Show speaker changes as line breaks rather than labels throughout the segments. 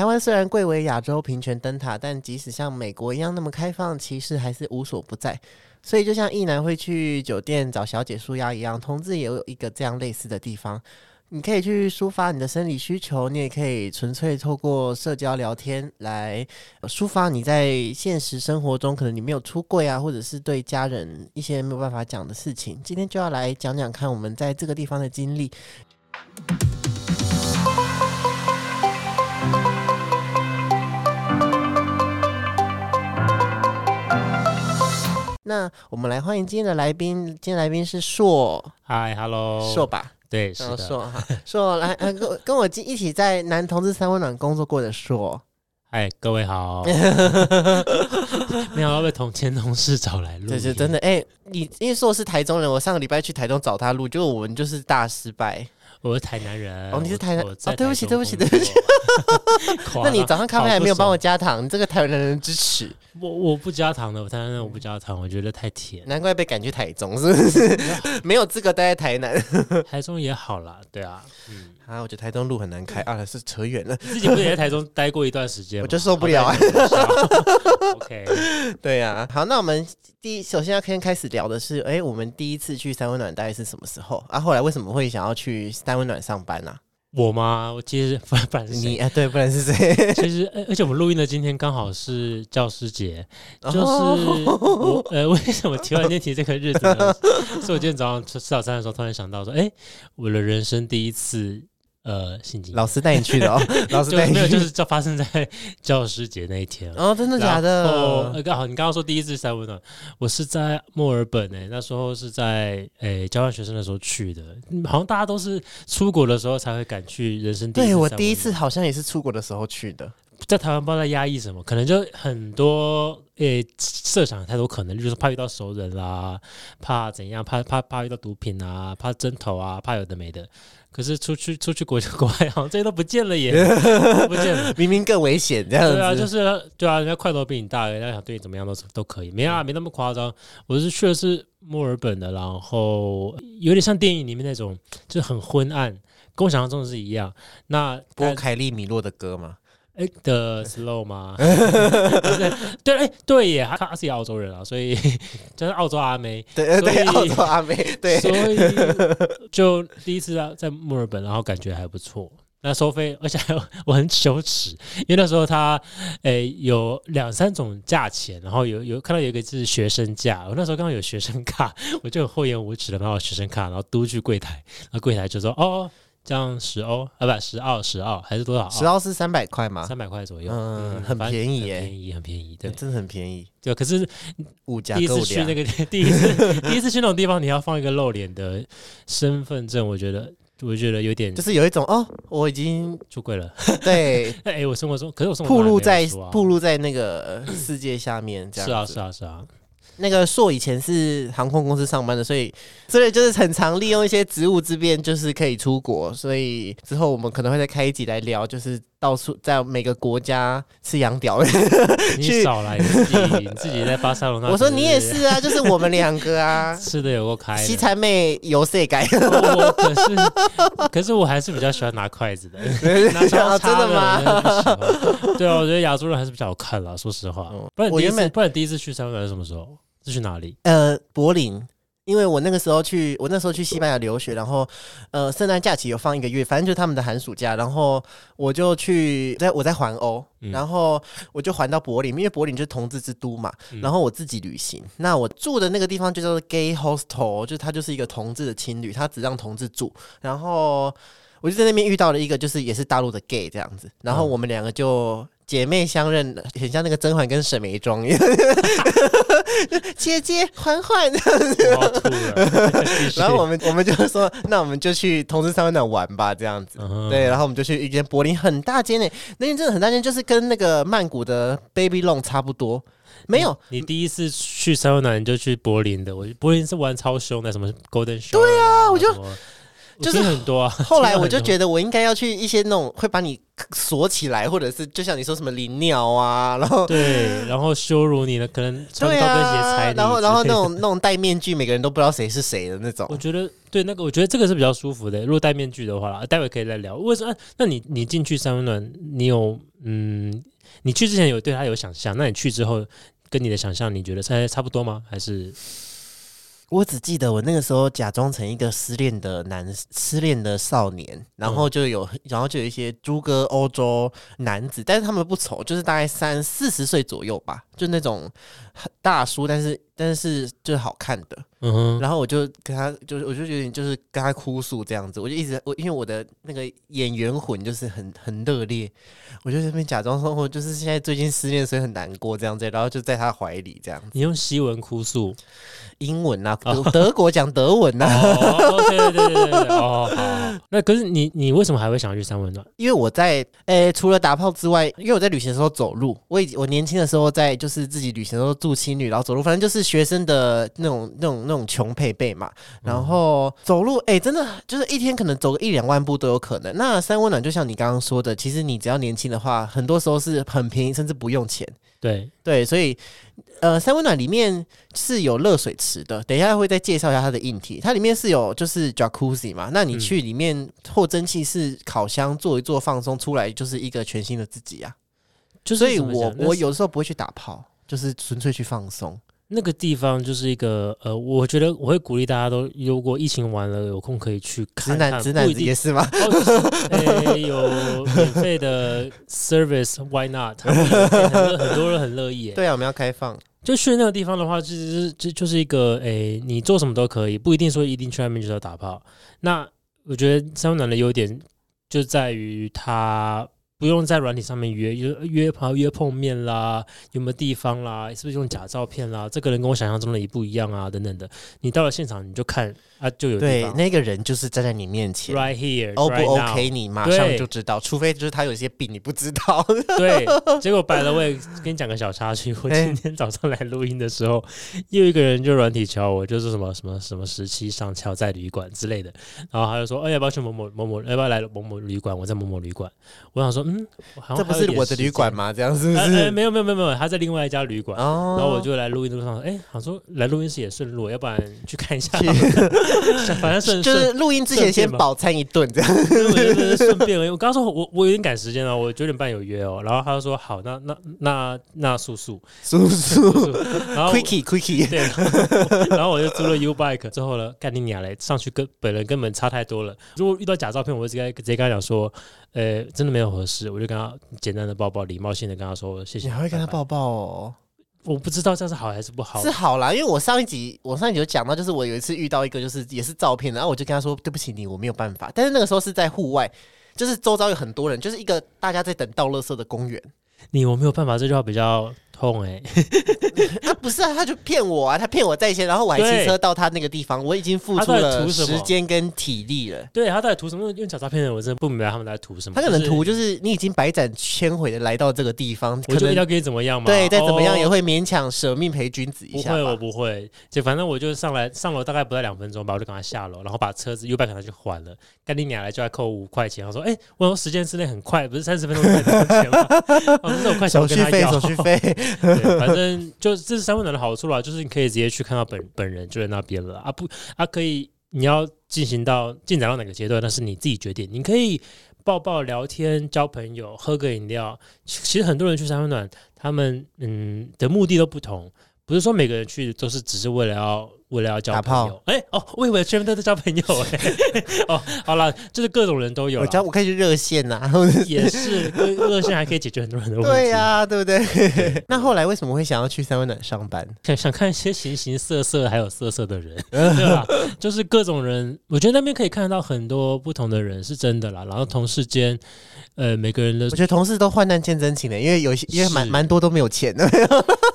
台湾虽然贵为亚洲平权灯塔，但即使像美国一样那么开放，歧视还是无所不在。所以，就像一男会去酒店找小姐舒压一样，同志也有一个这样类似的地方。你可以去抒发你的生理需求，你也可以纯粹透过社交聊天来抒发你在现实生活中可能你没有出柜啊，或者是对家人一些没有办法讲的事情。今天就要来讲讲看我们在这个地方的经历。那我们来欢迎今天的来宾，今天来宾是硕，
嗨，Hello，
硕吧。
对，是的，
硕哈，硕来，呃，跟跟我一起在男同志三温暖工作过的硕，
嗨，各位好，没有要被同前同事找来录，
对，是真的，哎，你因为硕是台中人，我上个礼拜去台中找他录，结果我们就是大失败。
我是台南人，哦，
你是台南，
哦，
对不起，对不起，对不起。那你早上咖啡还没有帮我加糖，你这个台南人支持
我，我不加糖的，我台南我不加糖，我觉得太甜，
难怪被赶去台中，是不是？没有资格待在台南，
台中也好啦，对啊，
嗯，啊，我觉得台中路很难开啊，是扯远了。
自己不是也在台中待过一段时间，
我就受不了啊。
OK，
对呀，好，那我们第一首先要先开始聊的是，哎，我们第一次去三温暖大概是什么时候？啊，后来为什么会想要去？三温暖上班啊？
我吗？我其实不不然是
你啊，对，不然是谁？
其实，而且我们录音的今天刚好是教师节，就是我呃，为什么突然间提这个日子呢？是我今天早上吃吃早餐的时候突然想到说，哎，我的人生第一次。呃，心情
老师带你去的哦，老师带
没有，就是就发生在教师节那一天
哦，真的假的？
哦，刚好你刚刚说第一次三温暖，我是在墨尔本诶，那时候是在诶交换学生的时候去的，好像大家都是出国的时候才会赶去人生。
对我第一次好像也是出国的时候去的，
在台湾不知道在压抑什么，可能就很多诶设想太多可能，就是怕遇到熟人啦，怕怎样，怕怕怕遇到毒品啊，怕针头啊，怕有的没的。可是出去出去国 国外好像这些都不见了耶，不见了，
明明更危险这样子。
对啊，就是对啊，人家块头比你大，人家想对你怎么样都都可以。没啊，没那么夸张。我是去的是墨尔本的，然后有点像电影里面那种，就是很昏暗，跟我想象中的是一样。那
播凯利米洛的歌吗？
哎的 slow 吗？对，哎，对耶，他他是澳洲人啊，所以 就是澳洲阿妹，
对对，澳洲阿妹，对，
所以就第一次在在墨尔本，然后感觉还不错。那收费，而且我很羞耻，因为那时候他诶有两三种价钱，然后有有看到有一个是学生价，我那时候刚好有学生卡，我就厚颜无耻的拿我学生卡，然后嘟去柜台，然后柜台就说哦。这样十欧啊，不十澳十澳还是多少？
十澳是三百块嘛？
三百块左右，
嗯，很便宜耶，
便宜很便宜，对，
真的很便宜。
对，可是
物价
第一次去那个 第一次第一次去那种地方，你要放一个露脸的身份证，我觉得我觉得有点，
就是有一种哦，我已经
出柜了。
对，
哎，我生活中可是我生
活暴露在暴露在那个世界下面，这样
是啊是啊是啊。
那个硕以前是航空公司上班的，所以所以就是很常利用一些职务之便，就是可以出国。所以之后我们可能会再开一集来聊，就是到处在每个国家吃羊屌。
你少来自己，你自己在巴塞罗那。
我说你也是啊，就是我们两个啊，
吃的有够开。
西餐妹游色改。
可是可是我还是比较喜欢拿筷子的。拿
真的吗？
对啊，我觉得亚洲人还是比较好看啦。说实话，不然我原本不然第一次去香港是什么时候？是去哪里？
呃，柏林，因为我那个时候去，我那时候去西班牙留学，然后呃，圣诞假期有放一个月，反正就是他们的寒暑假，然后我就去，在我在环欧，然后我就环到柏林，因为柏林就是同志之都嘛，然后我自己旅行，那我住的那个地方就叫做 gay hostel，就它就是一个同志的青旅，它只让同志住，然后我就在那边遇到了一个，就是也是大陆的 gay 这样子，然后我们两个就。姐妹相认，很像那个甄嬛跟沈眉庄一样。姐姐，嬛嬛，然后我们我们就说，那我们就去同志三温暖玩吧，这样子。对，然后我们就去一间柏林很大间诶，那间真的很大间，就是跟那个曼谷的 Baby Long 差不多。没有，
你第一次去三温暖你就去柏林的，我柏林是玩超凶的，什么 Golden Show。
对啊，我就。就是
很多啊。
后来我就，觉得我应该要去一些那种会把你锁起来，或者是就像你说什么淋尿啊，然后
对，然后羞辱你的，可能穿
对
高跟鞋踩
然后然后那。种那种戴面具，每个人都不知道谁是谁的那种
我。觉得对那个，我觉得这个是比较舒服的。如果戴面具的话，待会可以再聊。为什么？啊那你你进去三温暖，你有嗯，你去之前有对他有想象，那你去之后跟你的想象，你觉得差差不多吗？还是
我只记得我那个时候假装成一个失恋的男失恋的少年，然后就有然后就有一些诸葛欧洲男子，但是他们不丑，就是大概三四十岁左右吧，就那种很大叔，但是但是就是好看的。
嗯哼，
然后我就跟他，就是我就有点就是跟他哭诉这样子，我就一直我因为我的那个演员魂就是很很热烈，我就在那边假装说我就是现在最近失恋，所以很难过这样子，然后就在他怀里这样子，
你用西文哭诉
英文啊，德德国讲德文啊，
哦，对对对对对对，哦。那可是你你为什么还会想要去三温暖？
因为我在诶、除了打炮之外，因为我在旅行的时候走路，我以我年轻的时候在就是自己旅行的时候住青旅，然后走路，反正就是学生的那种那种那种穷配备嘛。然后走路，诶、真的就是一天可能走个一两万步都有可能。那三温暖就像你刚刚说的，其实你只要年轻的话，很多时候是很便宜，甚至不用钱。
对，
对，所以呃，三温暖里面是有热水池的，等一下会再介绍一下它的硬体。它里面是有就是 jacuzzi 嘛，那你
嗯
去里面或蒸汽室烤箱做一做放松，出来就是一个全新的自己啊。
就是
所以我我有时候不会去打炮，就是纯粹去放松。
那个地方就是一个呃，我觉得我会鼓励大家都，如果疫情完了有空可以去看
直男
看
直男也是吗？
哦，就是呃有免费的 service，why not？很多人很乐意耶。
对啊，我们要开放。
就去那个地方的话，就是就就是一个诶，你做什么都可以，不一定说一定去外面就是要打炮。那我觉得三温暖的优点就在于它不用在软体上面约约约朋约碰面啦，有没有地方啦，是不是用假照片啦，这个人跟我想象中的一不一样啊，等等的。你到了现场你就看啊，就有
对，那个人就是站在你面前。
right here
O 不 OK，你马上就知道，除非就是他有一些病你不知道。
对，结果摆了，我也跟你讲个小插曲。我
哎
今天早上来录音的时候，又一个人就软体敲我，就是什么什么什么时期上敲在旅馆之类的，然后他就说：“哎、要不要去某某某某？要不要来某某旅馆？我在某某旅馆。”我想说：“嗯，
这不是我的旅馆
吗？
这样是不
哎、
是？
哎没有没有没有没有，他在另外一家旅馆。
哦，
然后我就来录音的路上，哎、想说来录音室也顺路，要不然去看一下，反正顺
就是录音之前先饱餐一顿这样。
顺便而已。我刚刚说我我有点赶时间了，我九点半有约哦，然后他就说好，那那那那
叔叔
速速，然后
Quickie Quickie，
对，然后我就租了 U Bike 之后呢，干你娘嘞，上去跟本人根本差太多了。如果遇到假照片，我就直接直接跟他讲说，呃，真的没有合适，我就跟他简单的抱抱，礼貌性的跟他说谢谢。
你还会跟他？抱抱哦？
我不知道这样是好还是不好
是。好啦，因为我上一集我上一集有讲到，就是我有一次遇到一个就是也是照片，然后我就跟他说对不起你，我没有办法。但是那个时候是在户外，就是周遭有很多人，就是一个大家在等倒垃圾的公园。
你我没有办法，这句话比较痛哎、
啊，不是啊，他就骗我啊，他骗我在先，然后我还
对
骑车到他那个地方，我已经付出了时间跟体力了。
对他到底图什么？用假诈骗的人，我真的不明白他们在图什么。
他可能图
就
就是你已经百转千回的来到这个地方，可能
我就一定要给你怎么样嘛？
对再怎么样也
哦
会勉强舍命陪君子一下
不会，我。不会。就反正我就上来上楼，大概不到两分钟吧，我就赶快下楼，然后把车子 U 拜可能去还了。干你娘来就要扣五块钱。我说，哎、我说时间之内很快，不是三十分钟才能钱吗？哦，这种快钱
手续费，
我跟他要。
手续费，
对，反正 就这是三温暖的好处啦，就是你可以直接去看到本本人就在那边了啊不啊可以你要进行到进展到哪个阶段，那是你自己决定。你可以抱抱聊天、交朋友、喝个饮料。其其实很多人去三温暖，他们嗯的目的都不同，不是说每个人去都是只是为了要为了要交朋友。哎、哦，我以为全部都在交朋友哎、哦，好了，就是各种人都有
我
啦，
交我可以去热线呐、或者是
也是热热线还可以解决很多人的问题。
对呀、对不对？那后来为什么会想要去三温暖上班？
想想看一些形形色色还有色色的人，对吧？就是各种人，我觉得那边可以看到很多不同的人，是真的啦。然后同事间，呃，每个人的
我觉得同事都患难见真情的，因为有些因为蛮蛮多都没有钱的，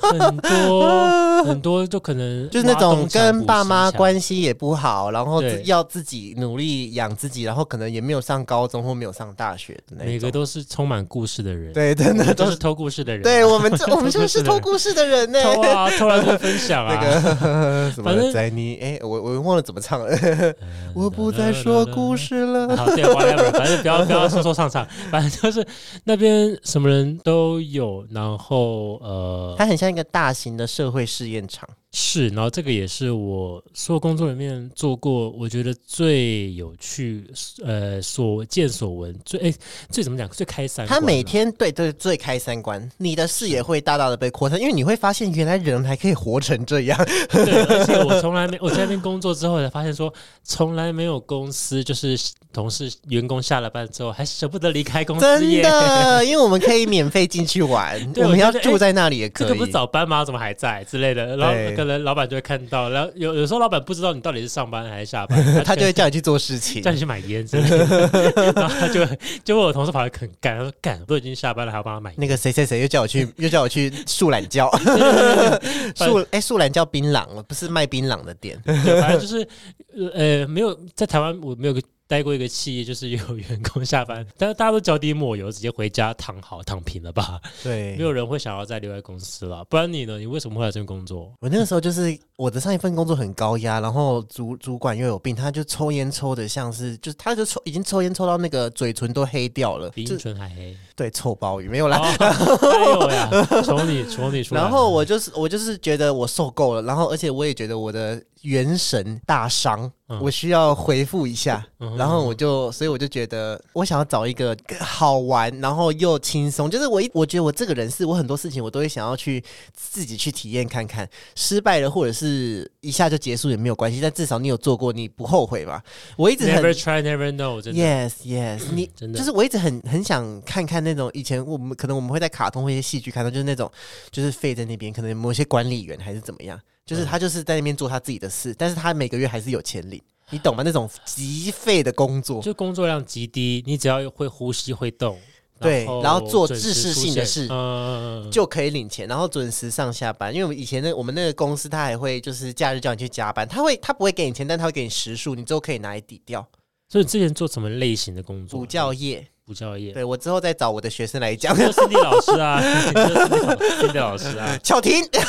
很多很多就可能
就是那种跟跟爸妈
关。
系也不好，然后
对
要自己努力养自己，然后可能也没有上高中或没有上大学的那。
每个都是充满故事的人，
对，真的都是。
偷故事的人啊。
对我们这，我们就是偷故事的人呢。
偷啊，偷来会分享啊。
那个 什么在你哎，我我忘了怎么唱了。
嗯
我不再说故。事了。
好，对，whatever，反正不要不要说说唱唱，反正就是那边什么人都有，然后呃
它很像一个大型的社会试验场。
是，然后这个也是我所有工作里面做过，我觉得最有趣，呃，所见所闻，最哎最怎么讲，最开三观啊。
他每天对对最开三观，你的视野会大大的被扩散，因为你会发现原来人还可以活成这样。
对，而且我从来没我在那边工作之后才发现说，从来没有公司就是同事员工下了班之后还舍不得离开公司
真。的，因为我们可以免费进去玩，
对
我们要住在那里也可以。
这个不是早班吗？怎么还在之类的？然后可能老板就会看到，然后有有时候老板不知道你到底是上班还是下班，
他就会
会
叫你去做事情
叫。你去买烟之类的，然后他就会就会有同事跑来肯干，他说干，我都已经下班了，还要帮他买烟。
那个谁谁谁又叫我去，又叫我去树懒教，树哎树懒教槟榔，不是卖槟榔的店。
对，反正就是呃，没有在台湾，我没有个待过一个企业，就是有员工下班，但是大家都脚底抹油，直接回家躺好躺平了吧？
对
没，有人会想要再留在公司了。不然你呢？你为什么会来这边工作？
我那个时候就是我的上一份工作很高压，然后主主管又有病，他就抽烟抽的像是，就是他就抽已经抽烟抽到那个嘴唇都黑掉了，就
比樱唇还黑。
对臭鲍鱼没有啦。
哦，还有呀，求你求你出来。
然后我就是我就是觉得我受够了，然后而且我也觉得我的元神大伤，
嗯
我需要回复一下，
嗯
然后我就所以我就觉得我想要找一个好玩，然后又轻松，就是我一我觉得我这个人是我很多事情我都会想要去自己去体验看看，失败了或者是一下就结束也没有关系，但至少你有做过，你不后悔吧？我一直很
never try never know，真的。
Yes, yes，你
真的
就是我一直很很想看看那种以前我们可能我们会在卡通或一些戏剧看到，就是那种就是废在那边，可能某些管理员还是怎么样，就是他就是在那边做他自己的事，但是他每个月还是有钱领，你懂吗？那种极废的工作，
就工作量极低，你只要会呼吸会动，
对然后做
准时
知识性的事就可以领钱，然后准时上下班。因为我们以前那我们那个公司，他还会就是假日叫你去加班，他会他不会给你钱，但他会给你时数，你之后可以拿来抵掉。
所以之前做什么类型的工作？
补教业，
补教业，
对我之后再找我的学生来讲。
就是 Cindy 老师啊，是 Cindy 老师啊，
巧婷，
巧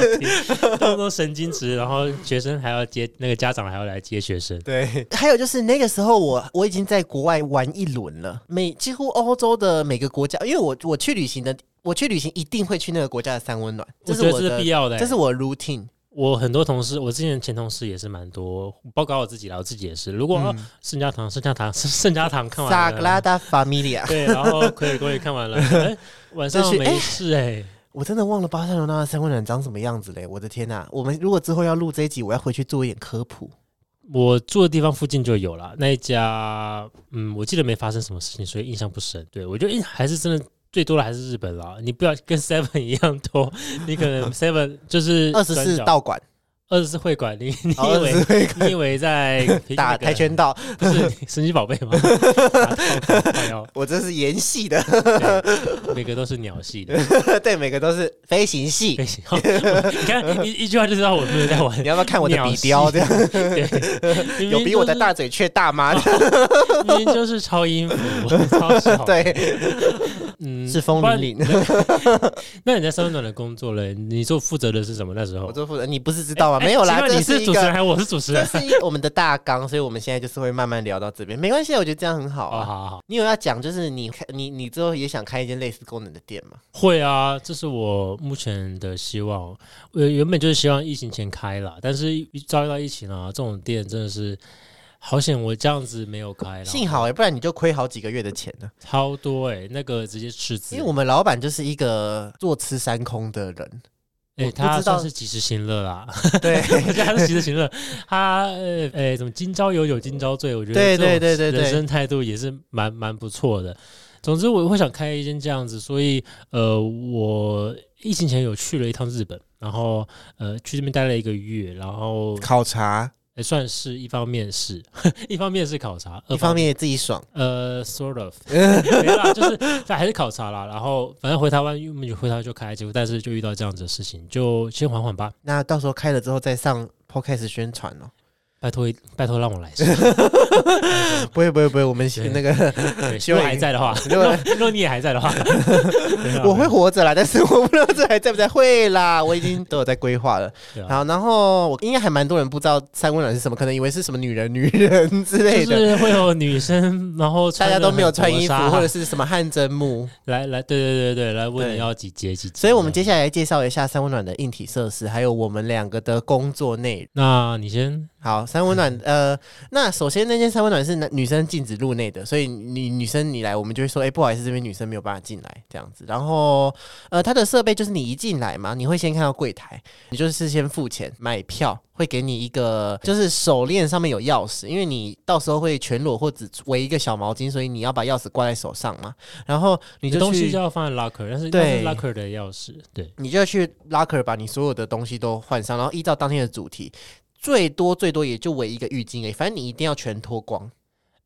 婷，动不动神经质，然后学生还要接那个家长还要来接学生，
对，还有就是那个时候我我已经在国外玩一轮了，每几乎欧洲的每个国家，因为我我去旅行的，我去旅行一定会去那个国家的三温暖，这
是
是我的
必要的欸。
这是我的 routine。
我很多同事，我之前前同事也是蛮多，包括我自己啦，我自己也是。如果啊圣家堂、圣家堂、圣圣家堂看完了
，Sagrada Familia，
对，然后可以可以看完了，哎，晚上没事哎，
我真的忘了巴塞罗那的三温暖长什么样子嘞！我的天呐、我们如果之后要录这一集，我要回去做一点科普。
我住的地方附近就有了那一家，嗯，我记得没发生什么事情，所以印象不深。对我觉得，哎，还是真的最多的还是日本啦。你不要跟 Seven 一样多，你可能 Seven 就是
二十四道馆，
二十四会馆，你你
哦
以为
24会
你以为在
打
那个
跆拳道，
不是神奇宝贝吗？
我这是演戏的，
对，每个都是鸟系的。
对，每个都是飞行系
飞。行，你看一一句话就知道我没有在玩
你。要不要看我的
鸟系
笔雕？这样
对，
有比我的大嘴雀大吗？
明明就是超音符，超小。，
对，
嗯
是风
不然
凛凛。
那你在三温暖的工作嘞？你做负责的是什么？那时候
我做负责，你不是知道吗？
哎
没有啦，
你
是
主持人还是我是主持
这
人？
我们的大纲，所以我们现在就是会慢慢聊到这边，没关系，我觉得这样很好
哦，
啊。
好好好，
你有要讲，就是你开你你之后也想开一间类似功能的店吗？
会啊，这是我目前的希望。我原本就是希望疫情前开啦，但是一遭遇到疫情啊，这种店真的是好险，我这样子没有开啦。
幸好哎、不然你就亏好几个月的钱了。
超多哎、那个直接赤字，
因为我们老板就是一个坐吃山空的人，
哎、他
知道
算是及时行乐啦，
对。
他是及时行乐，他呃呃怎么今朝有酒今朝醉，我觉得这种
对对对。对
人生态度也是蛮蛮不错的。总之我会想开一间这样子，所以呃我疫情前有去了一趟日本，然后呃去这边待了一个月，然后
考察，
也算是一方面是 一方面是考察，二
一方面自己爽。
呃，sort of，没啦，就是但还是考察啦。然后反正回台湾，我们就回台湾就开，结果但是就遇到这样子的事情，就先缓缓吧。
那到时候开了之后再上 podcast 宣传哦。
拜托拜托让我来，
不会不会不会，我们
对
那个
对希望还在的话，
如果
如果你也还在的话，
我会活着啦，但是我不知道这还在不在。会啦，我已经都有在规划了。好，然后我应该还蛮多人不知道三温暖是什么，可能以为是什么女人女人之类
就
的。
是会有女生，然后
大家都没有穿衣服，或者
是
是什么汗蒸木，
来来，对对对对，来问你要几节几节，
所以我们接下来介绍一下三温暖的硬体设施，还有我们两个的工作内容。
那你先
好，三温暖，呃，那首先那间三温暖是男女生禁止入内的，所以你女生你来，我们就会说，哎、不好意思，这边女生没有办法进来这样子。然后，呃，它的设备就是你一进来嘛，你会先看到柜台，你就是先付钱买票，会给你一个就是手链上面有钥匙，因为你到时候会全裸或只围一个小毛巾，所以你要把钥匙挂在手上嘛。然后你
的东西就要放在 locker，但是
对
locker 的钥匙，对，
你就要去 locker 把你所有的东西都换上，然后依照当天的主题，最多最多也就围一个浴巾而已，反正你一定要全脱光。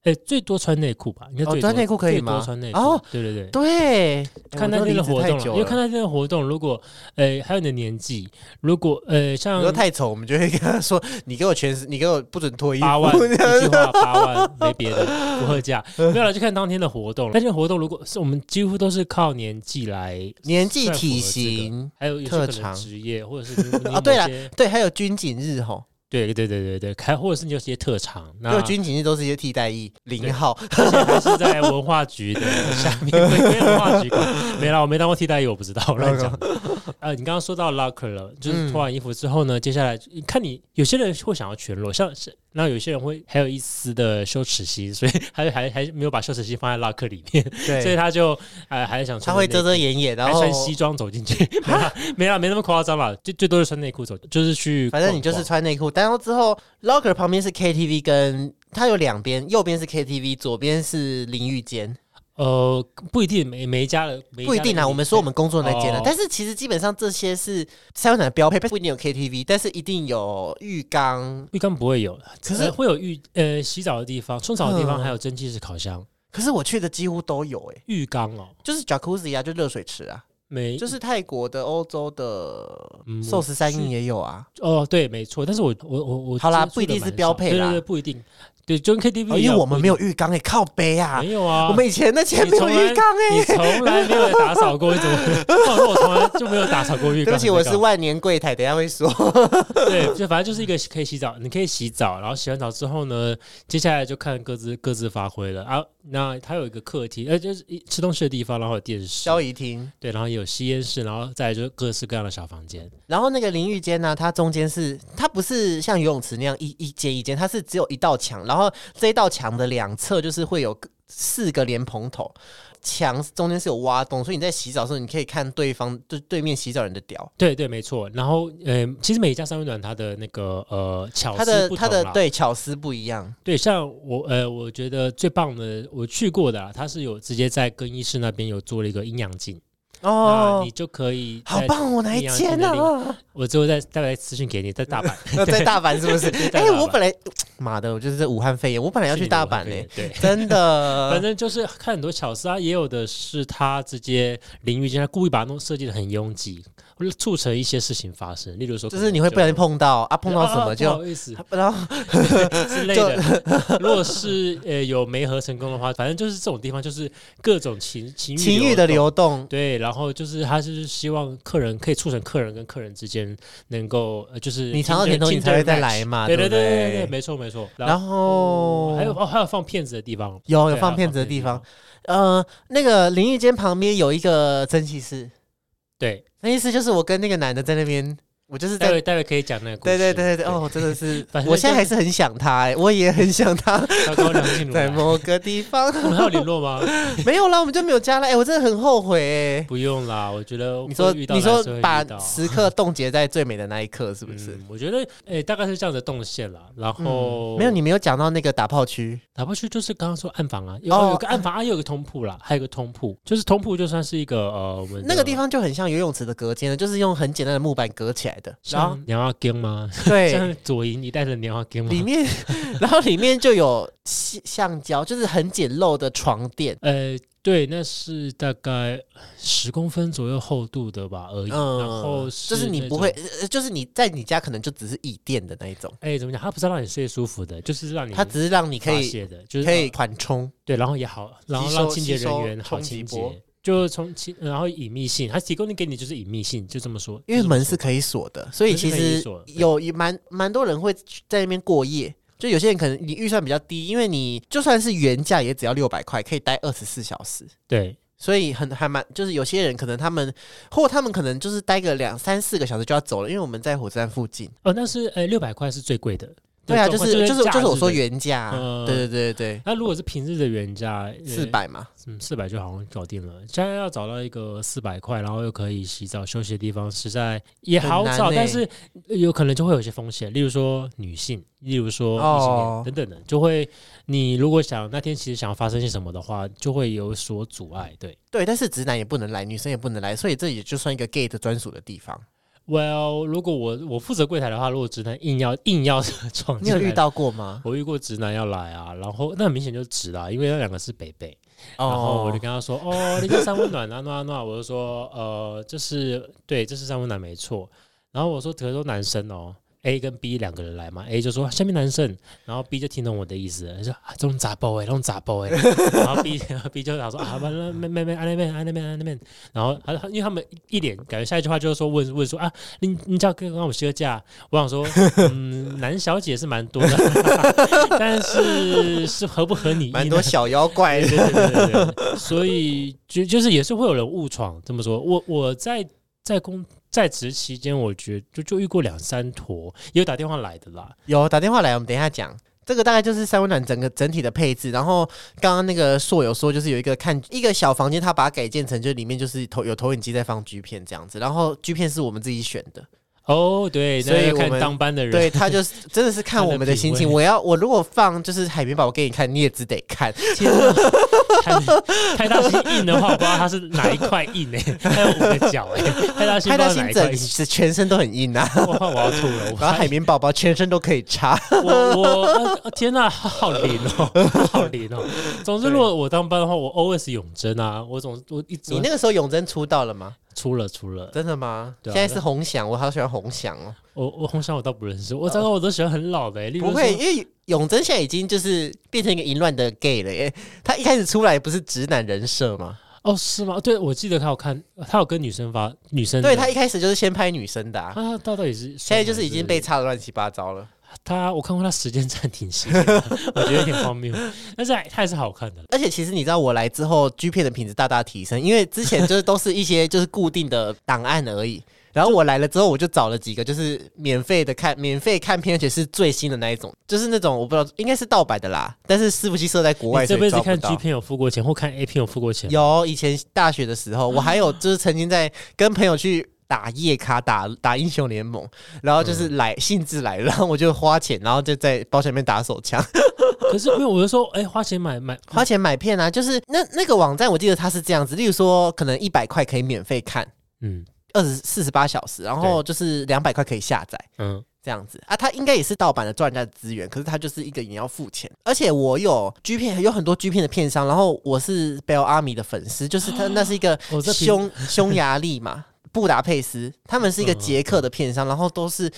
哎，最多穿内裤吧，应该最多
哦穿内裤可以
最多
吗
穿内裤，
哦
对对对。
对，
看那天的活动了，因为看
到
那天的活动，如果呃还有你的年纪，如果呃像
你说太丑，我们就会跟他说：“你给我全，你给我不准脱衣服。”
八万 一句话八万没别的不喝价，没有了就看当天的活动了。那天活动如果是我们几乎都是靠年纪来，
年纪、体型，
还有
特长
职业或者是你
哦对了对，还有军警日吼，
对对对对对，开或者是你有些特长，
因
那
为军警都是一些替代役零号。
而且他是在文化局的下面，归文化局管。没啦，我没当过替代役，我不知道，乱讲。呃，你刚刚说到 locker 了，就是
嗯
脱完衣服之后呢，接下来看你有些人会想要全裸，像是那有些人会还有一丝的羞耻心，所以还还还没有把羞耻心放在 locker 里面，所以，他就呃还是想穿
他会遮遮掩掩，然后
穿西装走进去，没 啦没啦，没那么夸张啦，最最多是穿内裤走，就是去
反正你就是穿内裤。然后之后 locker 旁边是 KTV，跟它有两边，右边是 KTV，左边是淋浴间。
呃不一定每每一家的每
不一定啊，
啊，
我们说我们工作那间的，
哦
但是其实基本上这些是三温暖的标配，不一定有 KTV，但是一定有浴缸。
浴缸不会有，
可是
呃会有浴呃洗澡的地方、冲澡的地方，
嗯
还有蒸汽式烤箱。
可是我去的几乎都有、欸，
浴缸哦，
就是 jacuzzi 啊，就热水池啊，
没
就是泰国的、欧洲的
嗯
寿司三
是
印也有啊。
哦，对，没错。但是我我我我
好啦不一定是标配啦
对对对，不一定。对，就跟 KTV
哦，因为我们没有浴缸哎、靠背啊，
没有啊，
我们以前的前没有浴缸哎、
你从来没有打扫过，你怎么？我从来就没有打扫过浴缸。
对不起，我是万年柜台，等下会说。
对，就反正就是一个可以洗澡，你可以洗澡，然后洗完澡之后呢，接下来就看各自各自发挥了啊。那它有一个客厅，呃，就是一吃东西的地方，然后有电视，
交易厅，
对，然后也有吸烟室，然后再来就是各式各样的小房间。
然后那个淋浴间呢，它中间是它不是像游泳池那样一一间一间，它是只有一道墙，然后这一道墙的两侧就是会有四个莲蓬头，墙中间是有挖洞，所以你在洗澡的时候，你可以看对方就对面洗澡人的屌。
对对，没错。然后，呃，其实每一家三温暖它的那个呃巧
它
思不同
的它的
啦
对巧思不一样，
对，像我呃，我觉得最棒的，我去过的啊，它是有直接在更衣室那边有做了一个阴阳镜，那
哦
你，就可以
好棒哦，哪一间？
我之后再再来私信给你，在大阪。
在大阪是不是？哎，我本来妈的，我就是在武汉肺炎，我本来要去大阪呢，
对。
真的。
反正就是看很多巧思啊，也有的是他直接淋浴间，他故意把它弄设计的很拥挤，会促成一些事情发生。例如说，
就是你会不小心碰到啊，碰到什
啊不
么就
好意思
然后
之类的。如果是呃有没合成功的话，反正就是这种地方，就是各种情情欲
情欲的流动，
对，然后就是他就是希望客人可以促成客人跟客人之间能够呃，就是
你尝到甜头，你才会再来嘛，
对
不
对对对对，
对？
没错没错。
然后
还有哦，还有放骗子的地方，
有有放骗子的地方
方，，
呃，那个淋浴间旁边有一个蒸汽室，
对，
那意思就是我跟那个男的在那边，我就是在。
待会待会可以讲那个故
对
事。
对对对对，哦，真的是 我现在还是很想他、哎，我也很想他 在某个地方
我们还有联络吗？
没有啦，我们就没有加了，哎、我真的很后悔、哎，
不用啦，我觉得
你说你说把时刻冻结在最美的那一刻，是不是？
嗯，我觉得哎、大概是这样的动线啦。然后、
嗯没有，你没有讲到那个打炮区，
打炮区就是刚刚说暗房啊，有、
哦
有个暗房啊，也有个通铺啦，还有个通铺，就是通铺就算是一个呃，我们
那个地方就很像游泳池的隔间了，就是用很简单的木板隔起来来的，然后
像娘花根吗？
对
像左营你带着娘花根吗？
里面，然后里面就有橡橡胶，就是很简陋的床垫。
呃，对，那是大概十公分左右厚度的吧而已。
嗯，
然后
就是你
那
不会就是你在你家可能就只是椅垫的那一种，
哎，怎么讲？它不是让你睡舒服的，就是让你
它只是让你可以
的，就是
可以
呃
缓冲。
对，然后也好，然后让清洁人员好清
波
洁。就从其，然后隐秘性，它提供的给你就是隐秘性，就这么说。
因为门是可以锁的，所以其实有也蛮蛮多人会在那边过夜。就有些人可能你预算比较低，因为你就算是原价也只要六百块，可以待二十四小时。
对，
所以很还蛮，就是有些人可能他们，或他们可能就是待个两三四个小时就要走了，因为我们在火车站附近。
哦，那是呃六百块是最贵的。
对啊，就是就是就是我说原价对对对对
那如果是平日的原价，
四，百嘛，
呃嗯，四百就好像搞定了。现在要找到一个四百块，然后又可以洗澡休息的地方，实在也好找，
欸
但是有可能就会有些风险，例如说女性，例如说异性
哦
恋等等的，就会你如果想那天其实想要发生些什么的话，就会有所阻碍。对
对，但是直男也不能来，女生也不能来，所以这也就算一个 gay 的专属的地方。
，Well，如果我我负责柜台的话，如果直男硬要硬要 闯
你
进来，
有遇到过吗？
我遇过直男要来啊，然后那很明显就是直啦，因为那两个是北北。然后我就跟他说：“哦，那个三温暖啊，那那，我就说，呃，这是对，这是三温暖没错。然后我说，可是都男生哦，A 跟 B 两个人来嘛，A 就说下面男生，然后 B 就听懂我的意思了，就说啊，这种杂包哎，这种杂包哎，然后 B B 就想说啊，完了，妹妹妹，安那边安那边安那边，然后他他因为他们一脸感觉下一句话就是说问问说啊，你你叫跟我休假，我想说，嗯，男小姐是蛮多的，但是是合不合你意？
蛮多小妖怪
对对对对对对，所以就就是也是会有人误闯。这么说，我我在在工在职期间，我觉得就就遇过两三坨，也有打电话来的啦。
有打电话来，我们等一下讲。这个大概就是三温暖整个整体的配置，然后刚刚那个硕有说，就是有一个看一个小房间，他把它改建成，就里面就是投有投影机在放 G 片这样子，然后 G 片是我们自己选的，
哦，对，
所以我们
当班的人，
对他就是 真的是看我们的心情。我要我如果放就是海绵宝宝给你看，你也只得看，
天啊，太 太大星硬的话，我不知道他是哪一块硬诶、它有五个角诶、太大星
派大星整
硬，
是全身都很硬啊，
哇，我要吐了，我。
然后海绵宝宝全身都可以插。
我我、呃天哪，好灵哦，好灵哦。总之，如果我当班的话，我 always 永贞啊，我总我一直
你那个时候永贞出道了吗？
出了出了，
真的吗？
对啊
现在是红翔，我好喜欢红翔哦。
我我红翔我倒不认识，我糟糕，我都喜欢很老的、欸，例如
不会，
说
因为永贞现在已经就是变成一个淫乱的 gay 了耶。他一开始出来不是直男人设吗？
哦是吗？对，我记得他有看，他有跟女生发女生的，
对他一开始就是先拍女生的、啊，
他到底是
现在就是已经被插的乱七八糟了。
他我看过他时间暂停时间，我觉得有点荒谬，但是还他还是好看的。
而且其实你知道，我来之后，G 片的品质大大提升，因为之前就是都是一些就是固定的档案而已。然后我来了之后，我就找了几个就是免费的看，免费看片，而且是最新的那一种，就是那种我不知道应该是盗版的啦，但是伺服器设在国外，
这辈子看 G 片有付过钱，或看 A 片有付过钱？
有以前大学的时候，我还有就是曾经在跟朋友去打夜卡打打英雄联盟，然后就是来兴致来了，然后我就花钱，然后就在包厢里面打手枪，
可是因为我就说，哎、花钱买买
花钱买片啊，就是那那个网站我记得它是这样子，例如说可能一百块可以免费看
嗯。
二十四十八小时，然后就是两百块可以下载。
嗯，
这样子。啊，它应该也是盗版的赚人家的资源，可是它就是一个你要付钱，而且我有 G 片，有很多 G 片的片商，然后我是 Bell Army 的粉丝，就是他那是一个匈匈牙利嘛，布达佩斯，他们是一个捷克的片商，然后都是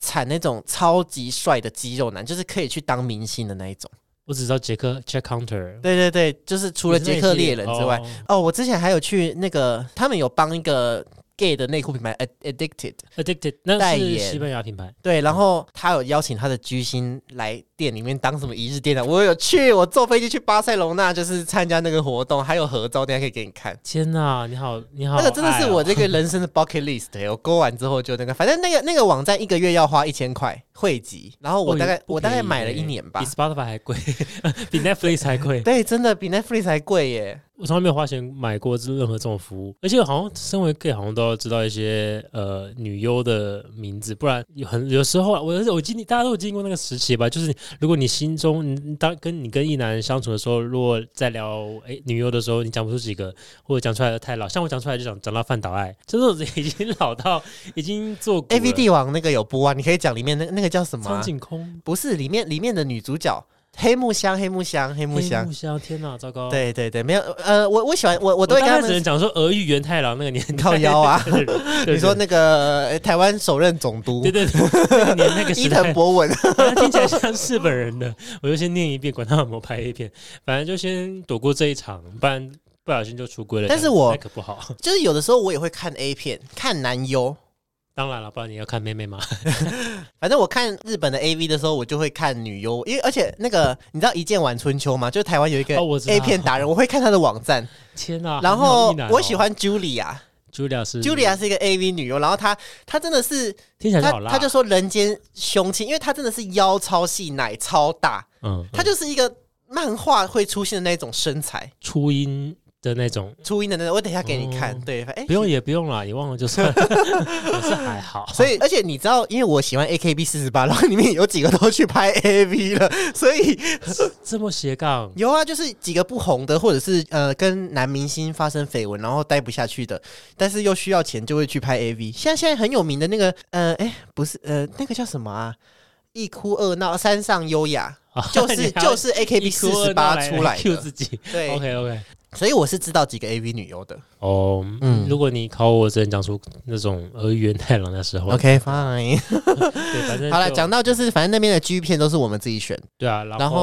产那种超级帅的肌肉男，就是可以去当明星的那一种。
我只知道杰克 Jack Counter，
对对对，就是除了捷克猎人之外，
哦。
哦，我之前还有去那个，他们有帮一个 gay 的内裤品牌 Ad-
Addicted，Addicted 那是
代言
西班牙品牌，
对，然后他有邀请他的居心来店里面当什么一日店长，我有去，我坐飞机去巴塞隆那，就是参加那个活动，还有合照，等一下可以给你看。
天哪，你好，你好、
那个真的是我
这
这个人生的 bucket list，、欸、我勾完之后就那个，反正那个那个网站一个月要花一千块汇集，然后我大概、
哦
我大概买了一年吧
比。Spotify 还贵，比 Netflix 还贵。
对，真的比 Netflix 还贵耶。
我从来没有花钱买过这任何这种服务，而且好像身为 gay 好像都要知道一些呃女优的名字，不然有很有时候啊我我经历大家都有经历过那个时期吧，就是如果你心中你当跟你跟一男人相处的时候，如果在聊哎女优的时候，你讲不出几个，或者讲出来的太老，像我讲出来就讲讲到范岛爱，这种已经老到已经做
A V 帝王那个有播啊，你可以讲里面那那个叫什么、
苍
啊？
井空。
不是里面里面的女主角黑木香，黑木香，黑木
黑
香
木。香，天哪，糟糕！，
对对对，没有呃，我我喜欢我我
我
都会跟他们
只能讲说俄语元太郎那个年代
靠腰啊 你说那个呃台湾首任总督
对对对，那个年那个
伊藤博文，
听起来像日本人的，我就先念一遍，管他有没有拍 A 片，反正就先躲过这一场，不然不小心就出轨了。
但是我
那可不好。
就是有的时候我也会看 A 片，看男优。
当然了，不然你要看妹妹吗？
反正我看日本的 A V 的时候，我就会看女优，因为而且那个你知道《一剑晚春秋》吗？就是台湾有一个 A 片达人，我会看他的网站。
天哪！
然后我喜欢 Julia，Julia、
是
Julia 是一个 A V 女优，然后她她真的是她
听起来就好辣，
她就说人间凶器，因为她真的是腰超细，奶超大，
嗯，
她就是一个漫画会出现的那种身材，
初音的那种，
初音的那种。我等一下给你看，
哦
对，哎、
不用也不用啦，你忘了就算了，我是还好。
所以，而且你知道，因为我喜欢 AKB 四十八，然后里面有几个都去拍 AV 了，所以
这么斜杠，
有啊，就是几个不红的，或者是呃跟男明星发生绯闻，然后待不下去的，但是又需要钱，就会去拍 AV。现在现在很有名的那个呃，哎，不是呃，那个叫什么啊？一哭二闹三上优雅，就是 就是 AKB 四十八出来
Q
的，
自己。
对
OK OK。
所以我是知道几个 AV 女优的。
哦，
嗯
嗯，如果你考我，我只能讲出那种俄语元太郎的时候。
OK fine，
对，反正
好了，讲到就是反正那边的 G 片都是我们自己选，
对啊，然
然后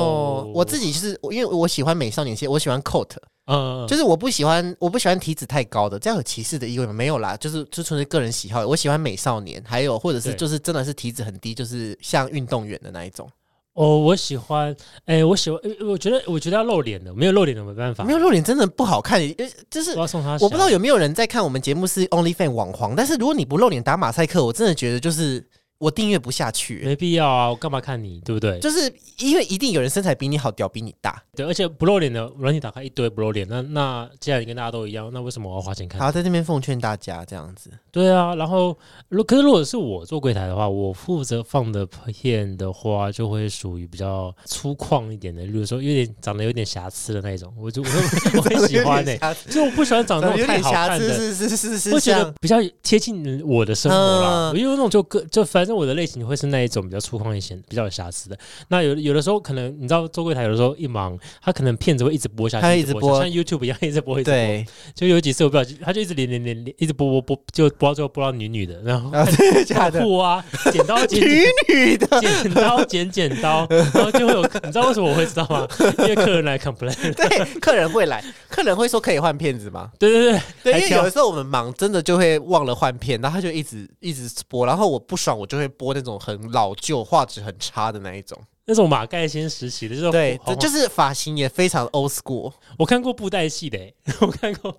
后
我自己就是因为我喜欢美少年系，我喜欢 Coat，
嗯，
就是我不喜欢我不喜欢体脂太高的，这样有歧视的意味吗？没有啦，就是就纯粹个人喜好。我喜欢美少年，还有或者是就是真的是体脂很低，就是像运动员的那一种。
哦，我喜欢，哎，我喜欢，呃我觉得我觉得要露脸的，没有露脸的没办法，
没有露脸真的不好看，呃就是
我要送他。
我不知道有没有人在看我们节目是 OnlyFan 网黄，但是如果你不露脸打马赛克，我真的觉得就是我订阅不下去。
没必要啊，我干嘛看你，对不对？
就是因为一定有人身材比你好，屌比你大。
对，而且不露脸的软体打开一堆不露脸，那那既然你跟大家都一样，那为什么我要花钱看？
好，在这边奉劝大家这样子。
对啊，然后如可是如果是我做柜台的话，我负责放的片的话，就会属于比较粗犷一点的，比如说有点长得有点瑕疵的那一种，我就 我会我很 喜欢呢、
呢、
就我不喜欢长那种太
瑕疵，
看的。
是是是是
我觉得比较贴近我的生活啦，
嗯
因为那种就个就反正我的类型会是那一种比较粗犷一些、比较有瑕疵的。那有有的时候可能你知道做柜台有的时候一忙，他可能片子会一直播下去，
他一直播
下像 YouTube 一样一直播一直播。
对
就有几次我不小心，他就一直连连连连一直播播播，就播到最后播到女女的，然后
啊，真的假的？
酷啊，剪刀剪
女女的，
剪刀剪剪刀，然后就会有，你知道为什么我会知道吗？因为客人来 complain，
对，客人会来，客人会说可以换片子吗？
对对对，
对，因为有的时候我们忙，真的就会忘了换片，然后他就一直一直播，然后我不爽，我就会播那种很老旧、画质很差的那一种。
那种马盖先时期的，就是
对，就是发型也非常 old school。
我看过布袋戏的、欸，我看过，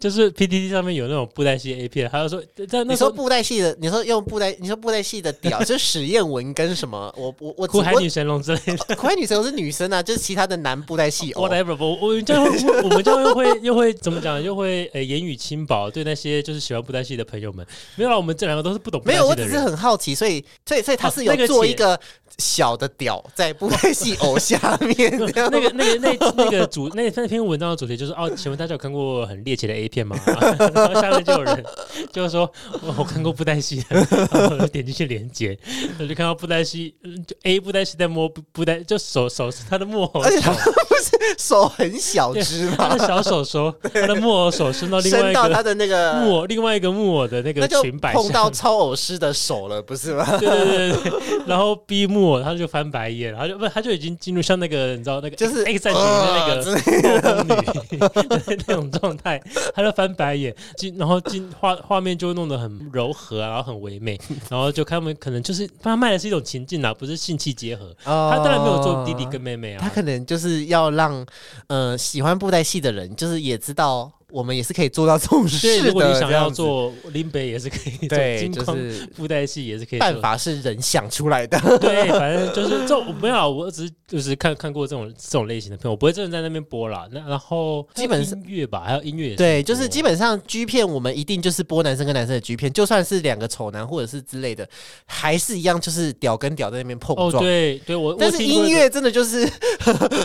就是 PTT 上面有那种布袋戏 A 片，还有说在那
你说布袋戏的，你说用布袋，你说布袋戏的屌，就是史艳文跟什么？我我我我
苦海女神龙之类的。
苦海女神龙是女生啊，就是其他的男布袋戏偶。
Whatever，我我们这样会，我们这样又会又会怎么讲？又会呃言语轻薄，对那些就是喜欢布袋戏的朋友们。没有啦，我们这两个都是不懂布
没有，我只是。很好奇，所以所以所以他是有做一个小的屌在布袋戏偶下面，
那个、那个、那那个主那那篇文章的主题就是哦，请问大家有看过很猎奇的 A 片吗？然后下面就有人就是说，我我看过布袋戏，然后我就点进去连接，我就看到布袋戏，嗯就 A 布袋戏在摸布布袋，就手手是他的木偶
而且不是手很小只吗
他的？小手手，他的木偶手伸到另外一个
他的那个
木偶另外一个木偶的那个裙摆
碰到。超偶师的手了，不是吗？
对对对对对，然后逼木偶，他就翻白眼，然后就不，他就已经进入像那个你知道那个
就是
X 战警的那个那种状态，他就翻白眼，进然后进画画面就弄得很柔和啊，然后很唯美，然后就他们可能就是他卖的是一种情境啊，不是性器结合，他当然没有做弟弟跟妹妹啊，
他可能就是要让呃喜欢布袋戏的人，就是也知道我们也是可以做到这种事的。
如果你想要做林北也是可以做，
对，
金光
就是
附带戏也是可以。
办法是人想出来的。
对，反正就是这种没有啊，我只是就是看看过这种这种类型的片，我不会真的在那边播啦。那然后
基本
上音乐吧，还有音乐
对，就是基
本
本上 G 片，我们一定就是播男生跟男生的 G 片，就算是两个丑男或者是之类的，还是一样，就是屌跟屌在那边碰
哦，
撞。
对对，我
但是音乐真的就是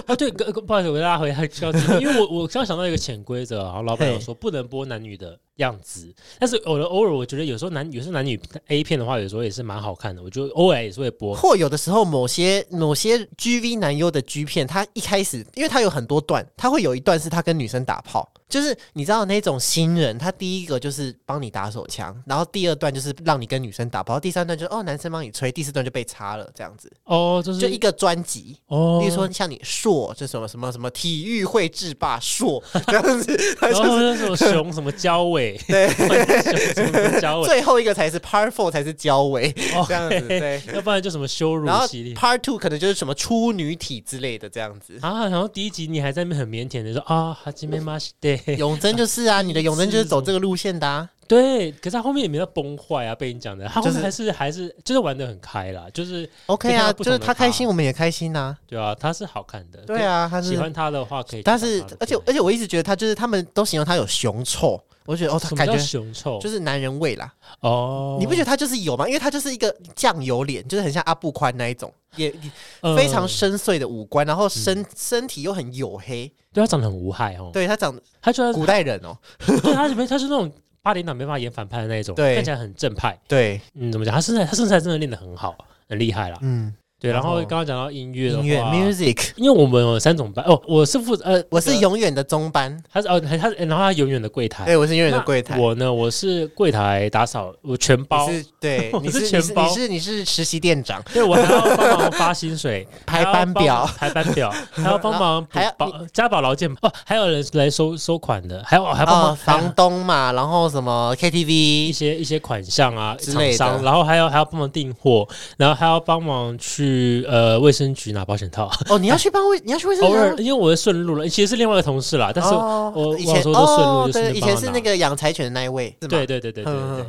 啊，对，不好意思，我拉回来刚刚 因为我我刚想到一个潜规则，然后老板有说不能播男女的样子，但是偶尔偶尔我觉得有时候男有时候男女 A 片的话，有时候也是蛮好看的，我觉得偶尔也是会播。
或有的时候某些某些 GV 男优的 G 片，他一开始因为他有很多段，他会有一段是他跟女生打炮，就是你知道那种新人，他第一个就是帮你打手枪，然后第二段就是让你跟女生打炮，第三段就是哦男生帮你吹，第四段就被插了这样子，
哦，就是
就一个专辑。
哦，
比如说像你硕，就什么什么什么体育会制霸硕这样子，他
然后
就是
那什么熊什么交尾，
对，最后一个才是 Part Four 才是交尾
哦
这样子，对。
要不然就什么羞辱。
Part Two 可能就是什么出女体之类的这样子。
啊，然后第一集你还在那边很腼腆的说啊，哈基梅马西对
永贞就是啊，你的永贞就是走这个路线的啊。
对，可是他后面也没有崩坏啊，被你讲的，他后
就是
面还是还是就是玩的很开啦，就是
OK 啊，就是
他
他开心，我们也开心呐、
对啊，他是好看的，
对啊，他是，
喜欢他的话可以
但。是而且而且我一直觉得他就是他们都形容他有熊臭，我就觉得哦，他感觉
雄臭？
就是男人味啦。
哦，
你不觉得他就是有吗？因为他就是一个酱油脸，就是很像阿布宽那一种，也非常深邃的五官，然后身身体又很黝黑。
对他长得很无害哦，
对他长得
他居然
古代人哦，
对他没他是那种八点档没办法演反派的那一种，
对
看起来很正派。
对，
嗯，怎么讲？他身材他身材真的练得很好，很厉害啦。
嗯，
对，然后刚刚讲到音乐的
音乐
话
music，
因为我们有三种班哦，我是负责呃，
我是永远的中班，
他是哦他他然后他永远的柜台，
对，我是永远的柜台。
我呢，我是柜台打扫，我全包。
你，是对，
我
你是
全包。
你是你是实习店长，
对我还要帮忙发薪水，
排班表，
排班表，还要帮忙补
还要
保加保劳健哦，还有人来收收款的，还有还要帮
哦，
忙
房东嘛，然后什么 KTV，一
些一些款项啊，
之类的。
厂商，然后还要还要帮忙订货，然后还要帮忙去呃卫生局拿保险套。
哦，你要去帮卫，你要去卫生局
因为我是顺路了，其实是另外一个同事啦，但是
我以前
我我有时候都顺路
哦，
就是
以前是那个养柴犬的那一位，是吗
对对对对对对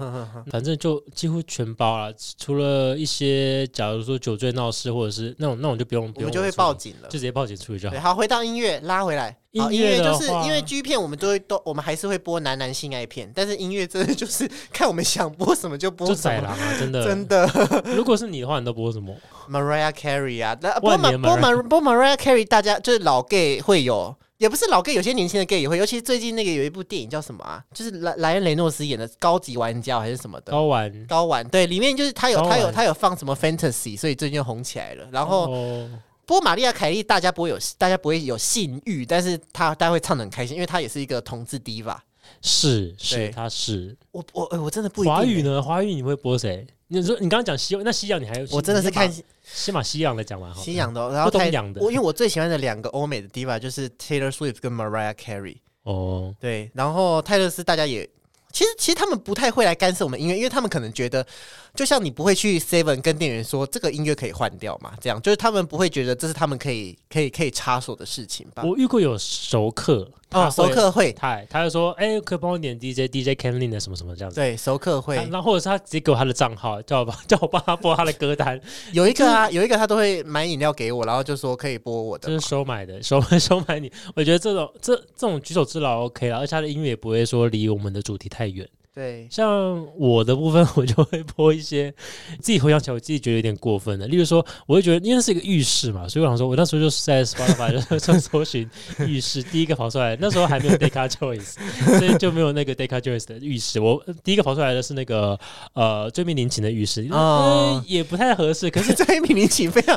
反正就几乎全包了，除了一些假如说酒醉闹事或者是那种那种就不用，不用
我们就会
处理，
报警了
就。直接报警处理就好
对，。好，回到音乐，拉回来。好，音
音乐
就是因为 G 片，我们都会都我们还是会播男男性爱片，但是音乐真的就是看我们想播什么就播
就
什么。
啊，真的
真的
如果是你的话，你都播什么
？，Mariah Carey 啊，那播
万
Mar
年
播
Mariah
Mar 播 Mariah Carey，大家就是老 gay 会有，也不是老 gay，有些年轻的 gay 也会，尤其是最近那个有一部电影叫什么啊？就是莱莱恩雷诺斯演的《高级玩家》还是什么的。
高玩，
高玩对，里面就是他有
高玩
他有他有放什么 fantasy，所以最近就红起来了。然后
哦
不过玛丽亚凯莉大家不会有大家不会有性欲，但是她大家会唱的很开心，因为她也是一个同志 diva。
是是，
对
他是
我我哎我真的不一定欸？
华语呢？华语你会播谁？你说你刚刚讲西，那西洋你还有？
我真的是看
你先把西洋的讲完好了。
西洋的哦，然后
东洋的
我因为我最喜欢的两个欧美的 diva 就是 Taylor Swift 跟 Mariah Carey。
哦，
对，然后泰勒斯大家也。其实，其实他们不太会来干涉我们音乐，因为他们可能觉得，就像你不会去 Seven 跟店员说这个音乐可以换掉嘛，这样就是他们不会觉得这是他们可以、可以、可以插手的事情吧？
我遇过有熟客
哦，熟客会，
他他就说，哎，可以帮我点 DJ DJ Kenlin 的什么什么这样子。
对，熟客会
他，然后或者是他直接给我他的账号，叫我帮叫我帮他播他的歌单，
有一个啊，有一个他都会买饮料给我，然后就说可以播我的嘛。
这是收买的，收买收买你。我觉得这种这这种举手之劳 OK 了，而且他的音乐也不会说离我们的主题太远。
对，
像我的部分，我就会播一些自己回想起来，我自己觉得有点过分的。例如说，我会觉得因为是一个浴室嘛，所以我想说，我那时候就是在 Spotify 就就搜寻浴室，第一个跑出来，那时候还没有 Deca Choice，所以就没有那个 Deca Choice 的浴室。我第一个跑出来的是那个呃追命林琴的浴室，也不太合适，可是
这一名林琴非常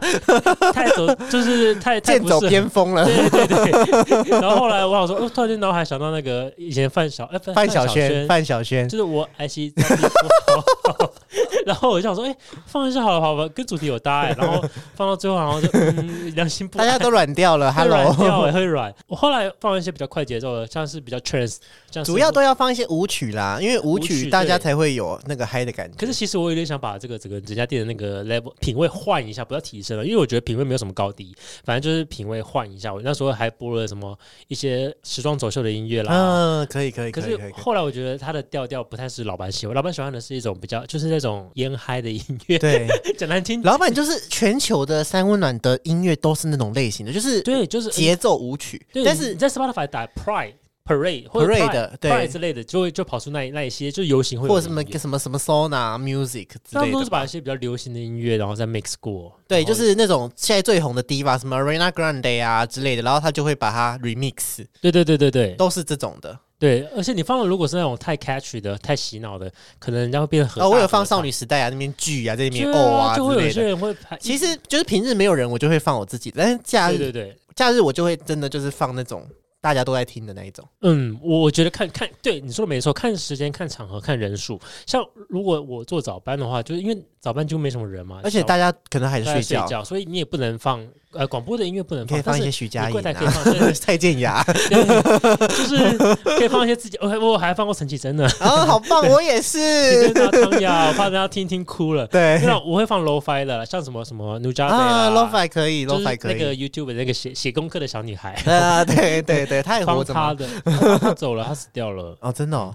太走就是太太
剑 走
不是
偏锋了。
对对对，然后后来我想说，哦，突然间脑海想到那个以前范晓，哎，范
范晓
萱。
萱，，范晓萱，
就是我爱惜 在地不好 然后我就想说，哎、放一下好了，好吧，跟主题有搭哎、然后放到最后，然后就嗯，良心不，
大家都软掉了
会软掉哎、会软。我后来放一些比较快节奏的，像是比较 trance，
主要都要放一些舞曲啦，因为舞
舞曲
曲大家才会有那个嗨的感觉。
可是其实我有点想把这个整个这家店的那个 level 品味换一下，不要提升了，因为我觉得品味没有什么高低，反正就是品味换一下。我那时候还播了什么一些时装走秀的音乐啦。
嗯，可以可以
可是后来我觉得它的调调不太是老板喜欢，老板喜欢的是一种比较就是那种烟嗨的音乐，
对，
讲难听，
老板就是全球的三温暖的音乐都是那种类型的，就是
对，就是
节奏舞曲，
对，
但是
你在 Spotify 打 Pride Parade 或者
Parade
Pride,
对。
Pride 之类的，就会就跑出那一那一些，就是游行会
或者什么什么什么 Sona Music 之类的吧。
都是把一些比较流行的音乐，然后再 mix 过。
对，就是那种现在最红的 diva，什么 Ariana Grande 啊之类的，然后他就会把它 remix，
对对对对对。
都是这种的。
对，而且你放的如果是那种太 catchy 的、太洗脑的，可能人家会变得很。
哦，我有放少女时代啊，那边剧啊，在那边哦啊
就会有些。人会拍。
其实就是平日没有人，我就会放我自己的，但是假日
对对对，
假日我就会真的就是放那种大家都在听的那一种。
嗯，我我觉得看看，对你说的没错，看时间、看场合、看人数。像如果我做早班的话，就是因为早班就没什么人嘛，
而且大家可能还
大
是睡觉，
睡觉，所以你也不能放呃广播的音乐不能
放可以
放，
放一些徐佳莹
你柜台可以
啊、
放对对
蔡健雅，
就是 可以放一些自己。我我还放过陈绮贞呢，
啊，好棒！我也是，
绮贞啊汤雅，我怕大家听听哭了。
对
那我会放 low fi 的，像什么什么 New j a
啊 l，lofi 可以
就是
，lofi 可以
那个，YouTube 的那个写写功课的小女孩，
啊，对对对，她也活
放
着吗？
她的，她她走了，她死掉了。
哦，真的哦，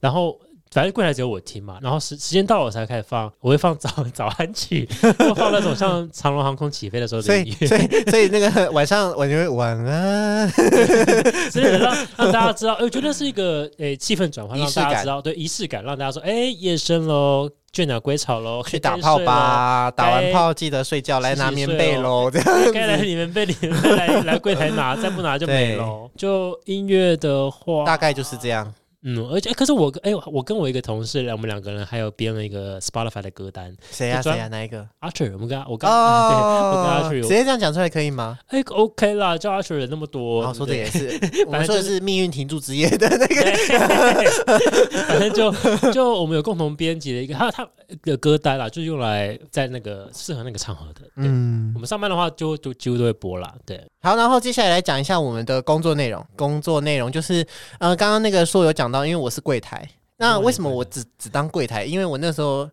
然后反正柜台只有我听嘛，然后时时间到了我才开始放，我会放早 早安曲，会放那种像长龙航空起飞的时候的音乐，
所以所以那个晚上我就会晚安，
之类的，让让大家知道，哎我觉得是一个诶气氛转换，让大家知道，对仪式感，让大家说，哎，夜深喽，倦鸟归巢喽，
去打炮吧，打完炮记得睡觉，来拿棉被喽，这样
该来你们被你们被来来柜台拿，再不拿就没
对。
喽。就音乐的话，
大概就是这样。
嗯，而且可是我哎、我跟我一个同事，我们两个人还有编了一个 Spotify 的歌单
谁呀
就专
谁呀？哪一个
？，Archer，我们跟他我跟、啊 对我跟
哦
，Archer 有
直接这样讲出来可以吗？
哎、OK 啦，叫 Archer 人那么多，
好，说的也是，我
反正就
们说的是命运停住之夜的那个。
对反正就就我们有共同编辑的一个，他他的歌单啦，就是用来在那个适合那个场合的。嗯，
嗯
我，们上班的话就就几乎都会播啦。对，
好，然后接下来来讲一下我们的工作内容。工作内容就是，呃，刚刚那个说有讲到，因为我是柜台，那
哦
为什么我只只当柜台？因为我那时候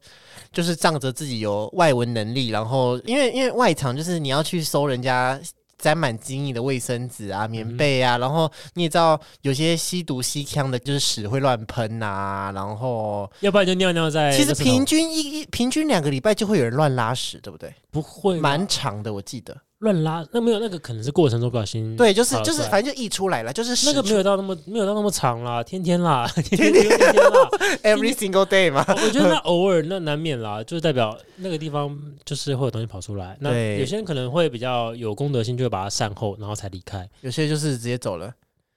就是仗着自己有外文能力，然后因为因为外场就是你要去收人家。沾满精液的卫生纸啊、棉被啊，然后你也知道，有些吸毒吸枪的，就是屎会乱喷啊，然后
要不然就尿尿在
其实平均一一平均两个礼拜就会有人乱拉屎，对不对？
不会
蛮长的，我记得。
乱拉，那没有那个可能是过程中不小心
对，就是就是反正就溢出来了，就是
那个没有到那么没有到那么长啦，天天啦，天天天天啦。
every single day 嘛。
我觉得那 偶尔那难免啦，就是代表那个地方就是会有东西跑出来。那有些人可能会比较有功德心，就会把它善后，然后才离开。
有些就是直接走了。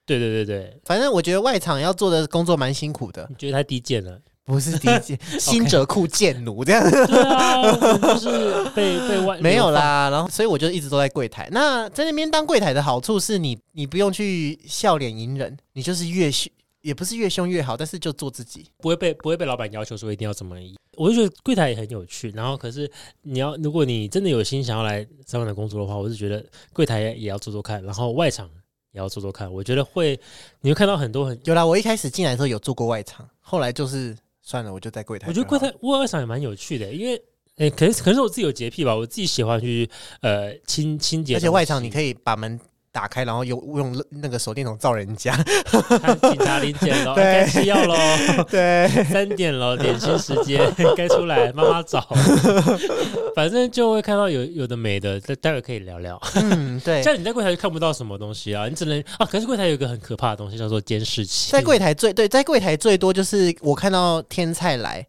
对对对对，
反正我觉得外场要做的工作蛮辛苦的，
你觉得太低贱了？
不是第一件 新者库贱奴这样，
对啊，我就是被被外
没有，啦。然后所以我就一直都在柜台。那在那边当柜台的好处是你你不用去笑脸迎人，你就是越凶也不是越凶越好，但是就做自己。
不会被不会被老板要求说一定要怎么移。我就觉得柜台也很有趣，然后可是你要如果你真的有心想要来上班的工作的话，我是觉得柜台也也要做做看，然后外场也要做做看。我觉得会你会看到很多很，
有啦，我一开始进来的时候有做过外场，后来就是算了，我就在柜台。
我觉得柜台外场也蛮有趣的，因为。诶，可能可能是我自己有洁癖吧，我自己喜欢去呃清清洁，
而且外场你可以把门打开，然后用用那个手电筒照人家。
看警察临检喽，
对
该吃药喽，
对，
三点了，点心时间 该出来，妈妈找，反正就会看到有有的没的，待待会可以聊聊。
嗯，对。
像你在柜台就看不到什么东西啊，你只能啊，可是柜台有一个很可怕的东西叫做监视器，
在柜台最对，在柜台最多就是我看到天菜来，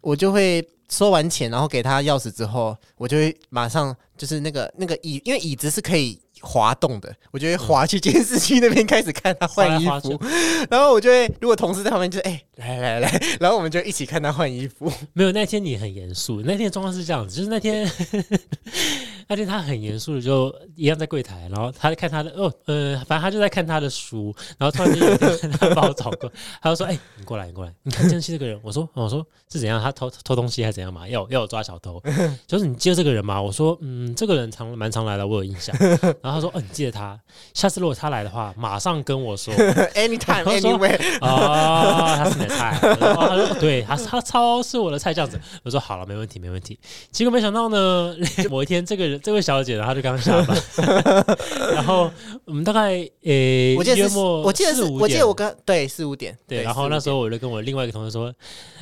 我就会收完钱，然后给他钥匙之后，我就会马上就是那个那个椅，因为椅子是可以滑动的，我就会滑去监视器那边开始看他换衣服，然后我就会如果同事在旁边就哎、来来来，然后我们就一起看他换衣服。
没有那天你很严肃，那天的状况是这样子，就是那天 那天他很严肃的就一样在柜台，然后他在看他的哦呃，反正他就在看他的书，然后突然间有一天他把我找过，他就说：“哎、你过来，你过来，你看江西这个人。”我说：“我说是怎样？他偷偷东西还是怎样嘛？要要我抓小偷？就是你接这个人嘛？”我说：“嗯，这个人常蛮常来的，我有印象。”然后他说：“哦，你记得他？下次如果他来的话，马上跟我说。”
Anytime,
我说
anywhere，
哦，他是你的菜，然后他说对，他他超是我的菜这样子。我说好了，没问题，没问题。结果没想到呢，某一天这个人这位小姐呢，她就刚下班，然后我们大概诶，
我记得是，我记得是，我记得我刚对四五点，
对，然后那时候
候
我就跟我另外一个同事说，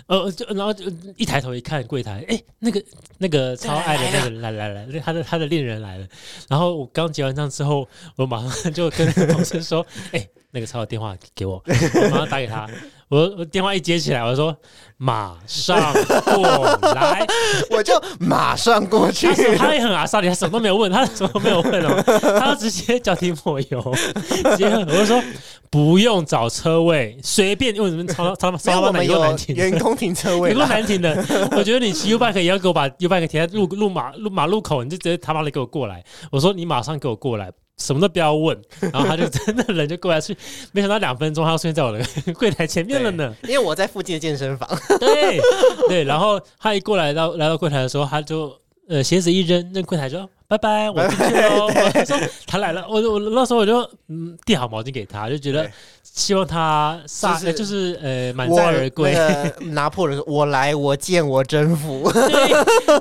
呃，就然后就一抬头一看柜台，哎，那个那个超爱的那个人来来来，他的他的恋人来了。然后我刚结完账之后，我马上 就跟那个同事说，哎，那个超的电话给我，我马上打给他。我我电话一接起来，我就说马上过来。
我就马上过去
他，说他也很阿萨里，他什么都没有问，他什么都没有问哦，他就直接脚底抹油，直接我就说不用找车位，随便，因为你们超 超
没
超他妈难
有
难停的。
员工停车位
有够
啦，
难停的，我觉得你骑 U bike 也要给我把 U bike 停在路路马路马路口，你就直接他妈的给我过来。我说你马上给我过来，什么都不要问。然后他就真的人就过来去，没想到两分钟他就出现在我的 柜台前面了呢。
因为我在附近的健身房，
对对，然后他一过来到来到柜台的时候，他就呃鞋子一扔，那柜台就拜拜，我进去喽。我说他来了，我我那时候我就嗯递好毛巾给他，就觉得希望他撒
就是
呃就是呃满载而归。
那个拿破仑说：“我来，我见，我征服。
对，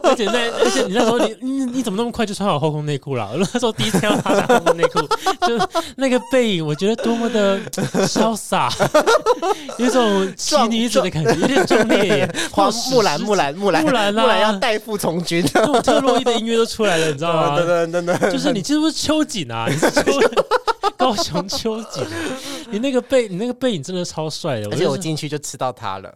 而且那而且你那时候你你你怎么那么快就穿好后空内裤了？我那时候第一次看到他穿后空内裤，就那个背影，我觉得多么的潇洒，有一种奇女子的感觉，有点壮烈耶。
花木兰，木兰，木兰，
木兰啊
木兰要代父从军。
特洛伊的音乐都出来了，你知道吗？
噔噔噔噔，
就是你是不是秋瑾啊？你是秋 高雄秋瑾啊？你那个背，你那个背影真的超帅的。
而且我
就是
进去就吃到他了。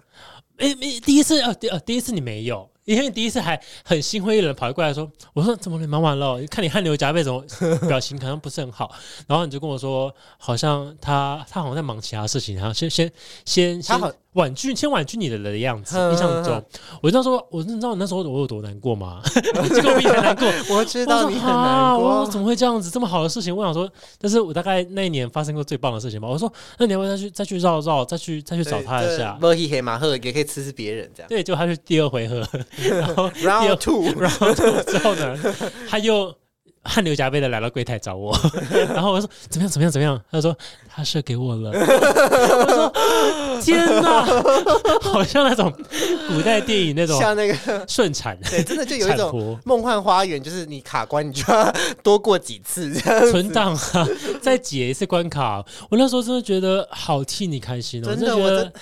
哎、没第一次呃第呃第一次你没有，因为你第一次还很心灰意冷跑过来说，我说怎么？你忙完了？看你汗流浃背，怎么 表情好像不是很好？然后你就跟我说，好像他他好像在忙其他事情，然后先先先先
他好
婉拒先婉拒你的的样子。
哼
印象中，我那时候我你知道我那时候我有多难过吗？这个我比你还难过。
我知道你很难
过，我怎。么会这样子？这么好的事情，我想说，但是我大概那一年发生过最棒的事情吧。我说，那你要不要再去再去绕绕，再去再去找他一下？
莫黑黑马赫也可以吃吃别人这样。
对，就他是第二回合，然后
Round two，
然后之后呢，他又汗流浃背的来到柜台找我，然后我说怎么样怎么样怎么样？他说他射给我了。我说 天哪，好像那种古代电影那种
像那个
顺产
对，真的就有一种。梦幻花园，就是你卡关，你就要多过几次这样。
存档啊，再解一次关卡。我那时候真的觉得好替你开心哦，
真的
觉得
我真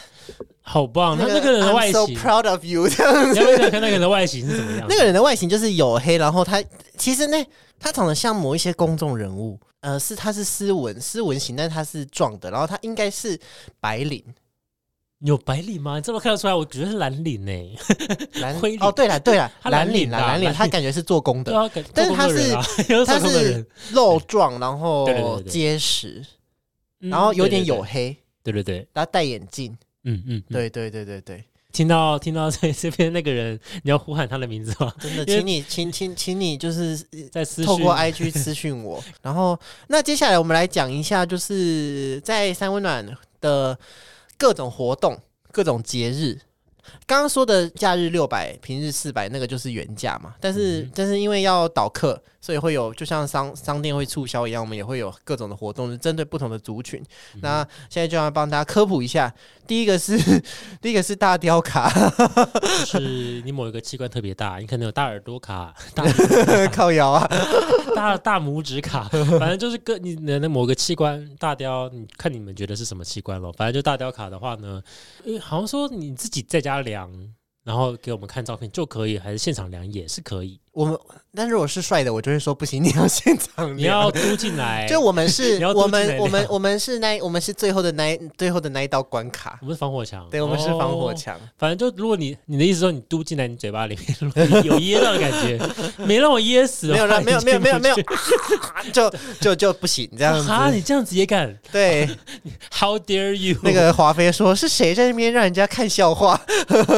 好棒。他那个人的
I'm
外
so
形
，proud of you 这样
你要不要想看那个人的外形是怎么样？
那个人的外形就是黝黑，然后他其实那他长得像某一些公众人物，呃，是他是斯文斯文型，但是他是壮的，然后他应该是白领
有白领吗？你这么看得出来？我觉得是蓝领呢。
蓝
灰
哦，对了对了，
蓝
蓝领啦，蓝领，他感觉是做工的，
对啊，感
但是他
做工的人啊，
他是，肉壮，然后结实，
嗯
然后有点黝黑，
对对对，
然后戴眼镜，
嗯嗯，嗯。
对对对对对，
听到听到这这边那个人，你要呼喊他的名字吗？
真的，请你请请请你就是
在私
透过 IG 私讯我。然后，那接下来我们来讲一下，就是在三温暖的各种活动、各种节日。刚刚说的假日六百，平日四百，那个就是原价嘛。但是，
嗯
但是因为要导客，所以会有就像商商店会促销一样，我们也会有各种的活动，是针对不同的族群。
嗯
那现在就要帮大家科普一下，第一个是 第一个是大雕卡，
就是你某一个器官特别大，你可能有大耳朵卡、大
靠腰啊，
大大拇指卡，反正就是各你的那某个器官大雕，你看你们觉得是什么器官咯？反正就大雕卡的话呢，呃好像说你自己在家他量，然后给我们看照片就可以，还是现场量也是可以。
我们但如果是帅的，我就会说不行，你要现场
你要嘟进来，
就我们是，我们我们我们是那我们是最后的那一最后的那一道关卡，
我们是防火墙，
对，我们是防火
哦
墙。
反正就如果你你的意思说你嘟进来你嘴巴里面，有噎到的感觉，没让我噎死，
没有了，没有，没有，没有，没有就就就不行这样
哈，
子。
你这样子也敢
对
，？How dare you？
那个华妃说是谁在那边让人家看笑话？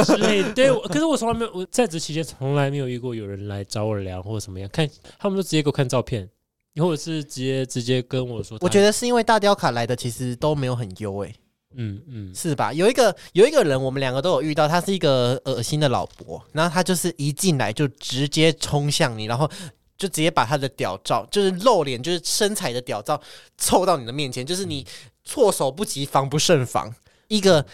之类的。对，可是我从来没有，我在职期间从来没有遇过有人来找我聊或者什么样，看他们都直接给我看照片，或者是直接直接跟我说，
我觉得是因为大雕卡来的其实都没有很优诶、
嗯嗯，
是吧？有一个有一个人，我们两个都有遇到，他是一个恶心的老伯，然后他就是一进来就直接冲向你，然后就直接把他的屌照，就是露脸，就是身材的屌照凑到你的面前，就是你措手不及，防不胜防。一个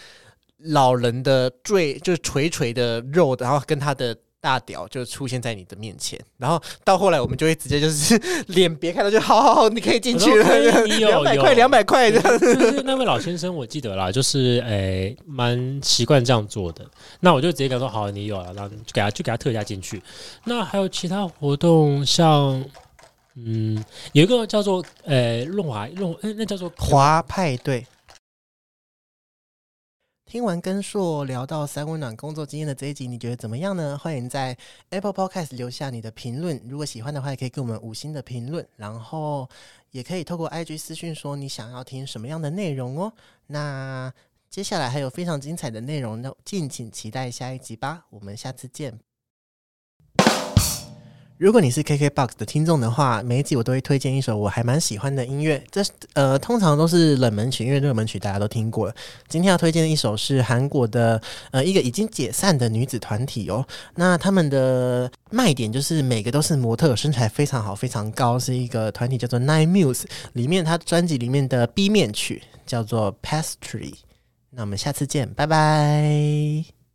老人的坠，就是垂垂的肉，然后跟他的。大屌就出现在你的面前，然后到后来我们就会直接就是 脸别看到就好好好，你可以进去了，两百块两百块这样。
就是 那位老先生，我记得啦，就是诶蛮习惯这样做的。那我就直接跟他说好，你有了，然后就给他就给他特价进去。那还有其他活动，像嗯有一个叫做诶润滑润，诶那叫做
滑派对。听完根硕聊到三温暖工作经验的这一集，你觉得怎么样呢？欢迎在 Apple Podcast 留下你的评论。如果喜欢的话，也可以给我们五星的评论，然后也可以透过 IG 私讯说你想要听什么样的内容哦。那接下来还有非常精彩的内容，那敬请期待下一集吧。我们下次见。如果你是 KKBOX 的听众的话，每一集我都会推荐一首我还蛮喜欢的音乐。这呃，通常都是冷门曲，因为热门曲大家都听过了。今天要推荐的一首是韩国的呃一个已经解散的女子团体哦。那他们的卖点就是每个都是模特，身材非常好，非常高，是一个团体叫做 Nine Muse。里面他专辑里面的 B 面曲叫做 Pastry。那我们下次见，拜拜。